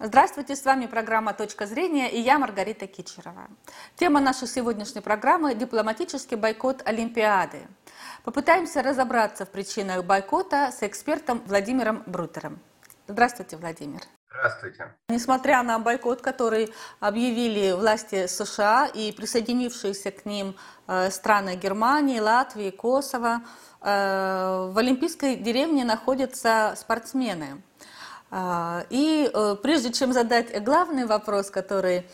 Здравствуйте, с вами программа «Точка зрения» и я Маргарита Кичерова. Тема нашей сегодняшней программы – дипломатический бойкот Олимпиады. Попытаемся разобраться в причинах бойкота с экспертом Владимиром Брутером. Здравствуйте, Владимир. Здравствуйте. Несмотря на бойкот, который объявили власти США и присоединившиеся к ним э, страны Германии, Латвии, Косово, э, в Олимпийской деревне находятся спортсмены – и э, прежде чем задать главный вопрос, который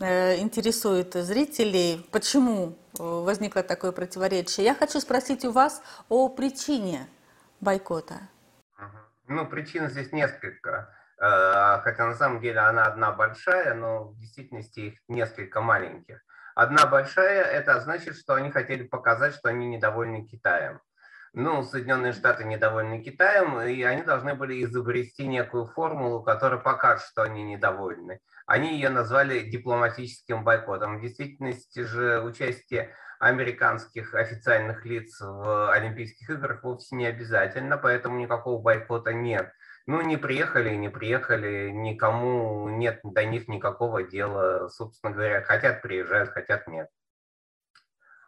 э, интересует зрителей, почему э, возникло такое противоречие, я хочу спросить у вас о причине бойкота. Ну, причин здесь несколько. Хотя на самом деле она одна большая, но в действительности их несколько маленьких. Одна большая, это значит, что они хотели показать, что они недовольны Китаем. Ну, Соединенные Штаты недовольны Китаем, и они должны были изобрести некую формулу, которая покажет, что они недовольны. Они ее назвали дипломатическим бойкотом. В действительности же участие американских официальных лиц в Олимпийских играх вовсе не обязательно, поэтому никакого бойкота нет. Ну, не приехали, не приехали, никому нет до них никакого дела, собственно говоря, хотят приезжают, хотят нет.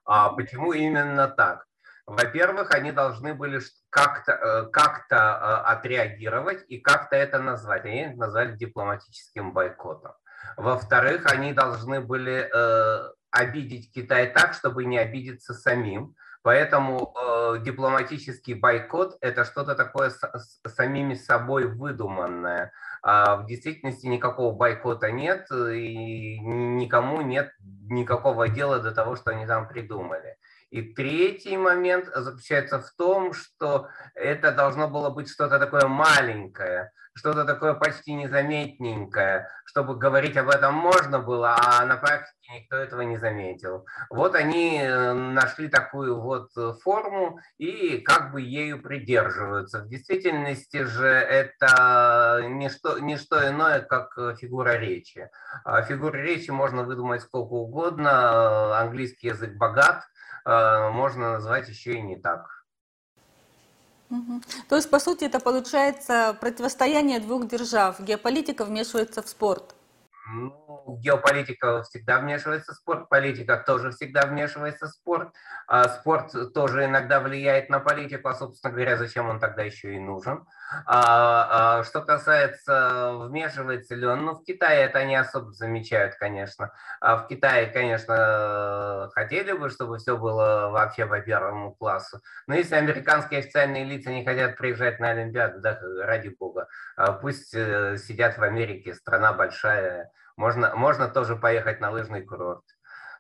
А почему именно так? Во-первых, они должны были как-то э, как э, отреагировать и как-то это назвать. Они это назвали дипломатическим бойкотом. Во-вторых, они должны были э, обидеть Китай так, чтобы не обидеться самим. Поэтому э, дипломатический бойкот – это что-то такое с, с самими собой выдуманное. А в действительности никакого бойкота нет, и никому нет никакого дела до того, что они там придумали. И третий момент заключается в том, что это должно было быть что-то такое маленькое, что-то такое почти незаметненькое, чтобы говорить об этом можно было, а на практике никто этого не заметил. Вот они э, нашли такую вот форму и как бы ею придерживаются. В действительности же это не что, не что иное, как фигура речи. А фигуры речи можно выдумать сколько угодно, английский язык богат, Э, можно назвать еще и не так. То есть, по сути, это получается противостояние двух держав. Геополитика вмешивается в спорт. Ну, геополитика всегда вмешивается в спорт, политика тоже всегда вмешивается в спорт. А спорт тоже иногда влияет на политику, а, собственно говоря, зачем он тогда еще и нужен. А, а, что касается, вмешивается ли он, ну, в Китае это не особо замечают, конечно. А в Китае, конечно, хотели бы, чтобы все было вообще по первому классу. Но если американские официальные лица не хотят приезжать на Олимпиаду, да, ради бога, а пусть э, сидят в Америке, страна большая, можно, можно тоже поехать на лыжный курорт.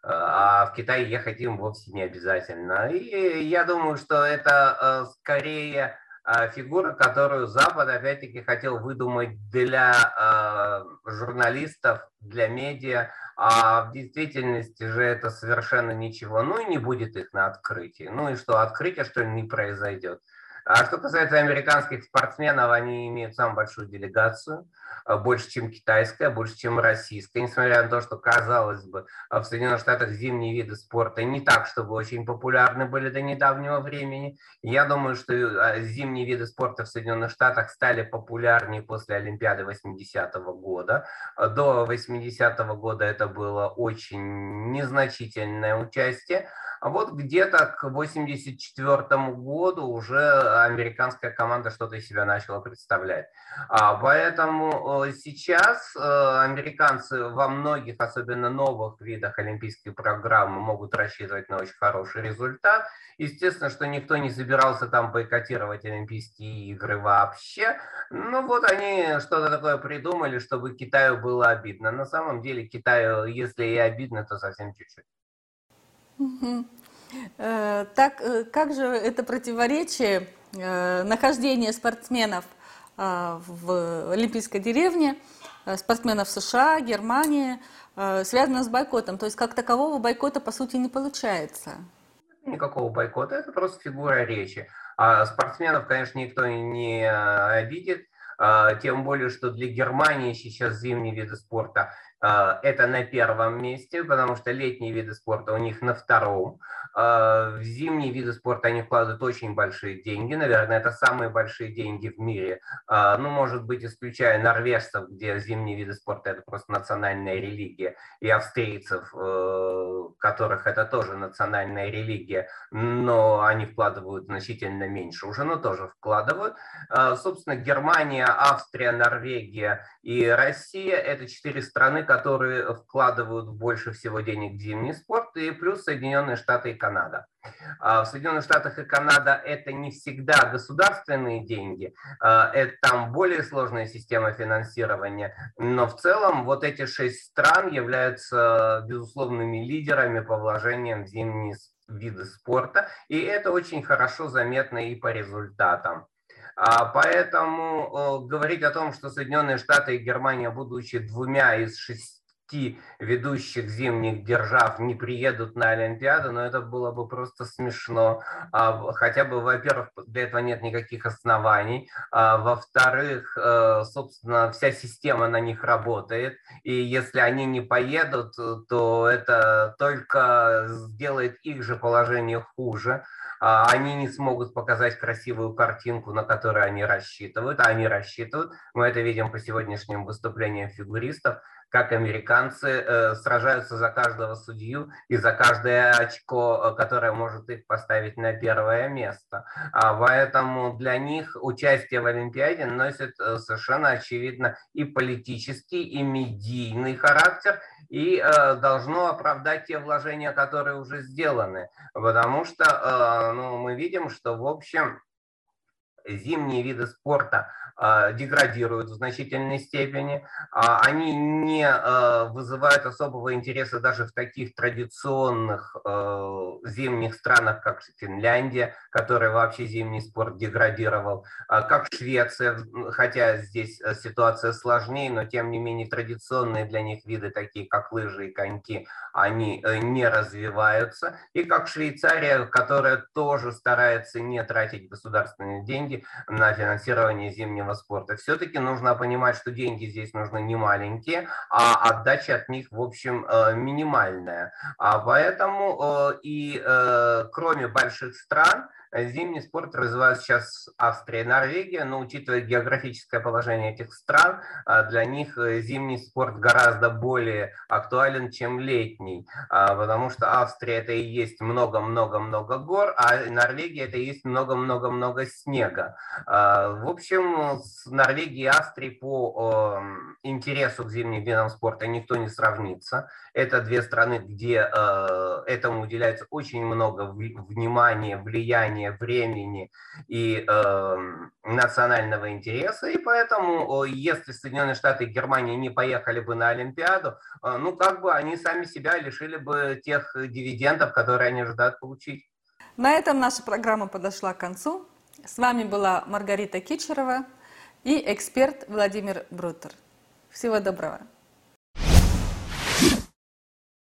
А в Китай ехать им вовсе не обязательно. И я думаю, что это э, скорее а, фигура, которую Запад, опять-таки, хотел выдумать для э, журналистов, для медиа, а в действительности же это совершенно ничего. Ну и не будет их на открытии. Ну и что, открытие, что ли, не произойдет. А что касается американских спортсменов, они имеют самую большую делегацию, а, больше, чем китайская, больше, чем российская, несмотря на то, что, казалось бы, а, в Соединенных Штатах зимние виды спорта не так, чтобы очень популярны были до недавнего времени. Я думаю, что а, зимние виды спорта в Соединенных Штатах стали популярнее после Олимпиады 80-го года. До 80-го года это было очень незначительное участие, а вот где-то к 1984 году уже американская команда что-то из себя начала представлять. А, поэтому э, сейчас э, американцы во многих, особенно новых видах олимпийской программы, могут рассчитывать на очень хороший результат. Естественно, что никто не собирался там бойкотировать Олимпийские игры вообще. Ну вот они что-то такое придумали, чтобы Китаю было обидно. На самом деле Китаю, если и обидно, то совсем чуть-чуть. Э, так, как же это противоречие э, нахождения спортсменов в Олимпийской деревне, спортсменов США, Германии, связано с бойкотом? То есть как такового бойкота по сути не получается? Никакого бойкота, это просто фигура речи. А спортсменов, конечно, никто не обидит, тем более, что для Германии сейчас зимние виды спорта это на первом месте, потому что летние виды спорта у них на втором. В зимние виды спорта они вкладывают очень большие деньги. Наверное, это самые большие деньги в мире. Ну, может быть, исключая норвежцев, где зимние виды спорта – это просто национальная религия, и австрийцев, э, которых это тоже национальная религия, но они вкладывают значительно меньше уже, но тоже вкладывают. Собственно, Германия, Австрия, Норвегия и Россия – это четыре страны, которые вкладывают больше всего денег в зимний спорт, и плюс Соединенные Штаты и Канада. А в Соединенных Штатах и Канада это не всегда государственные деньги, а, это там более сложная система финансирования, но в целом вот эти шесть стран являются безусловными лидерами по вложениям в зимние виды спорта, и это очень хорошо заметно и по результатам. А, поэтому говорить о том, что Соединенные Штаты и Германия, будучи двумя из шести ведущих зимних держав не приедут на Олимпиаду, но это было бы просто смешно. А, хотя бы, во-первых, для этого нет никаких оснований. А, во-вторых, э, собственно, вся система на них работает. И если они не поедут, то это только сделает их же положение хуже. А, они не смогут показать красивую картинку, на которую они рассчитывают, а они рассчитывают. Мы это видим по сегодняшним выступлениям фигуристов, как американцы э, сражаются за каждого судью и за каждое очко, э, которое может их поставить на первое место. А поэтому для них участие в Олимпиаде носит э, совершенно очевидно и политический, и медийный характер, и э, должно оправдать те вложения, которые уже сделаны. Потому что э, ну, мы видим, что, в общем, зимние виды спорта деградируют в значительной степени, э, они не э, вызывают особого интереса даже в таких традиционных зимних странах, как Финляндия, которая вообще зимний спорт деградировал, как Швеция, хотя здесь э, ситуация сложнее, но тем не менее традиционные для них виды, такие как лыжи и коньки, они э, не развиваются, и как Швейцария, которая тоже старается не тратить государственные деньги на финансирование зимнего спорта. Все-таки нужно понимать, что деньги здесь нужны не маленькие, а отдача от них, в общем, э, минимальная. А поэтому э, и э, кроме больших стран, Зимний спорт развивают сейчас Австрия и Норвегия, но учитывая географическое положение этих стран, а, для них э, зимний спорт гораздо более актуален, чем летний, а, потому что Австрия это и есть много-много-много гор, а Норвегия это и есть много-много-много снега. А, в общем, с Норвегией и Австрией по интересу к зимним видам спорта никто не сравнится. Это две страны, где э, этому уделяется очень много внимания, влияния, времени и э, национального интереса. И поэтому, если Соединенные Штаты и Германия не поехали бы на Олимпиаду, э, ну как бы они сами себя лишили бы тех дивидендов, которые они ожидают получить. На этом наша программа подошла к концу. С вами была Маргарита Кичерова и эксперт Владимир Брутер. Всего доброго.